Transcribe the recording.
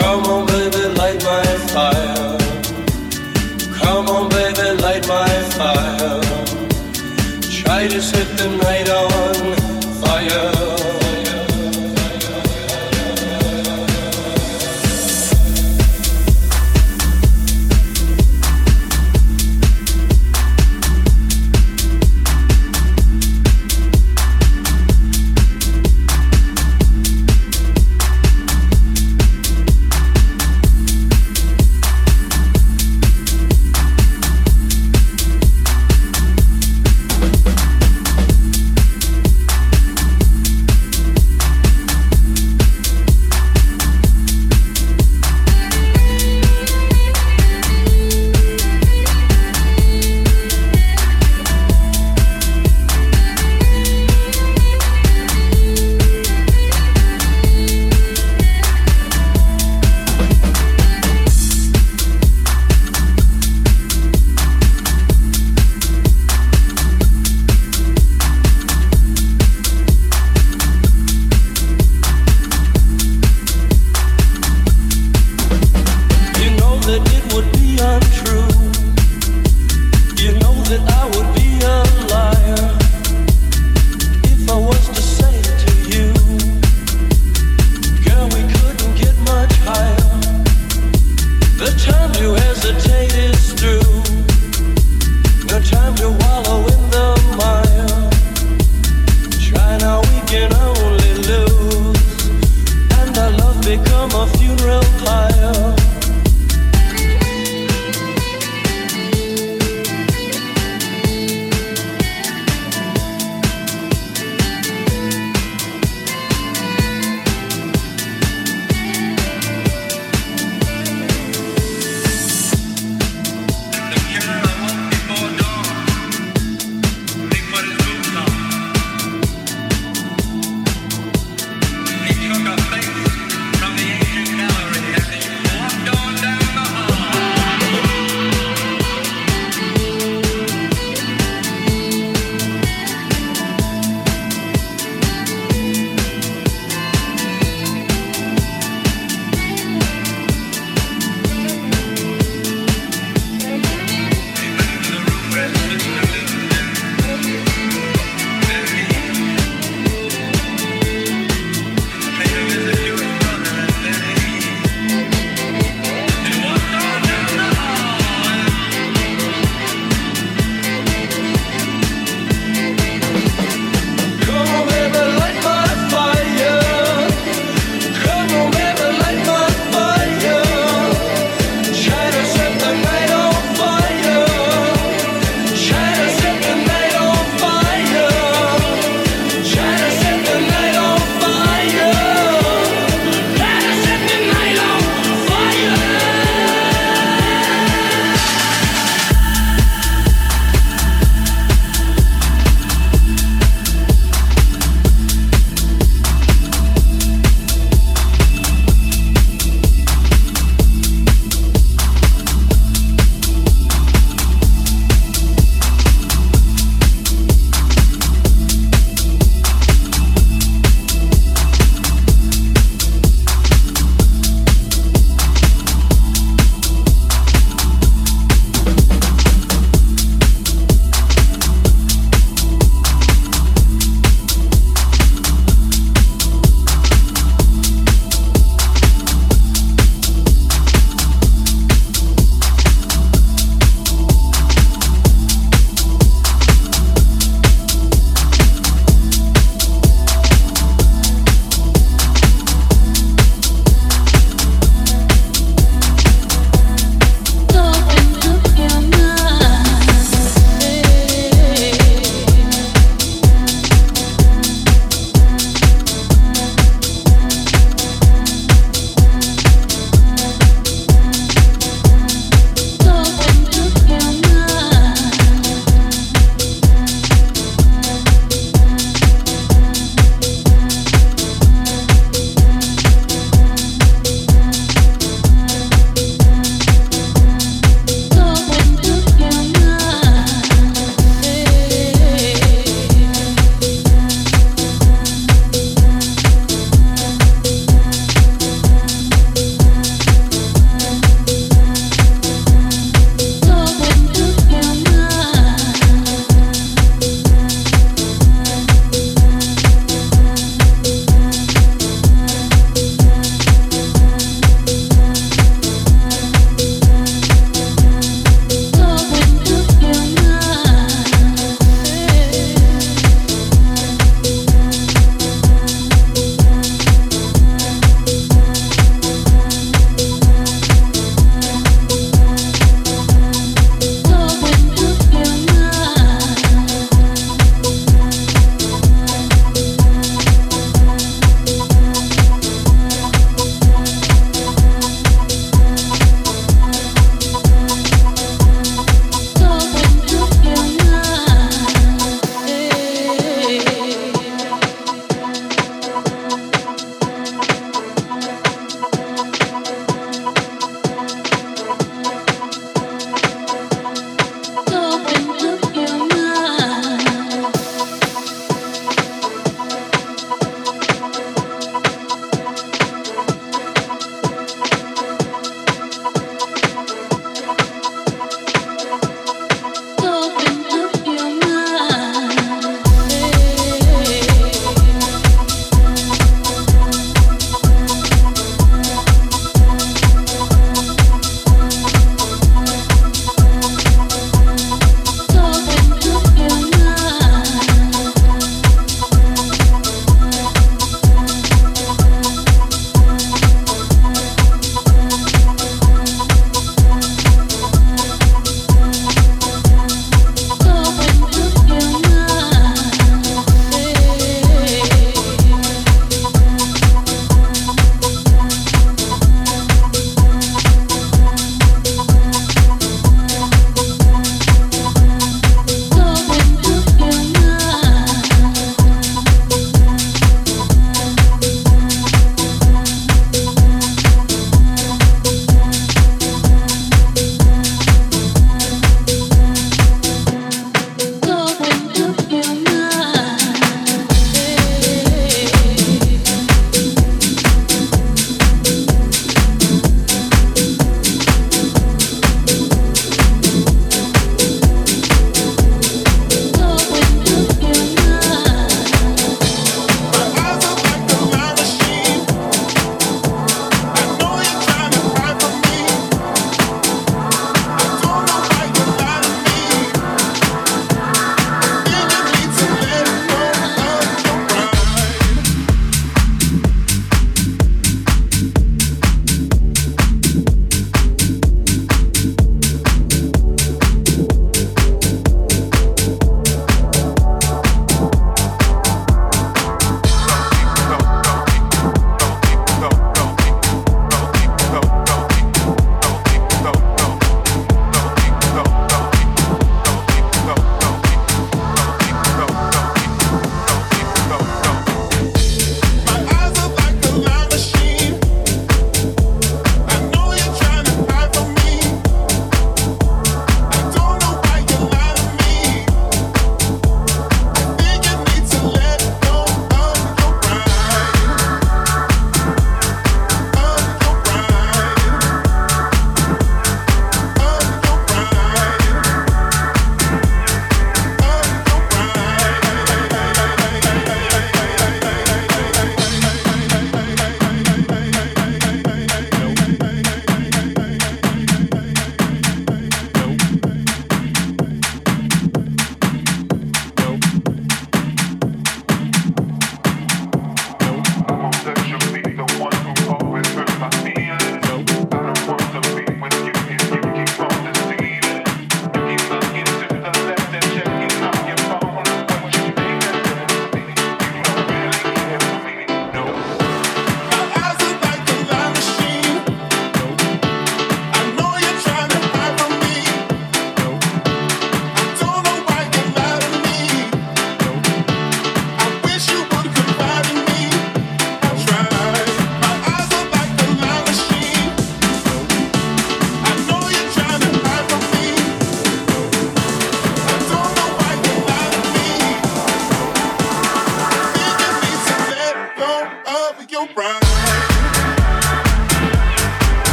Come on, baby, light my fire.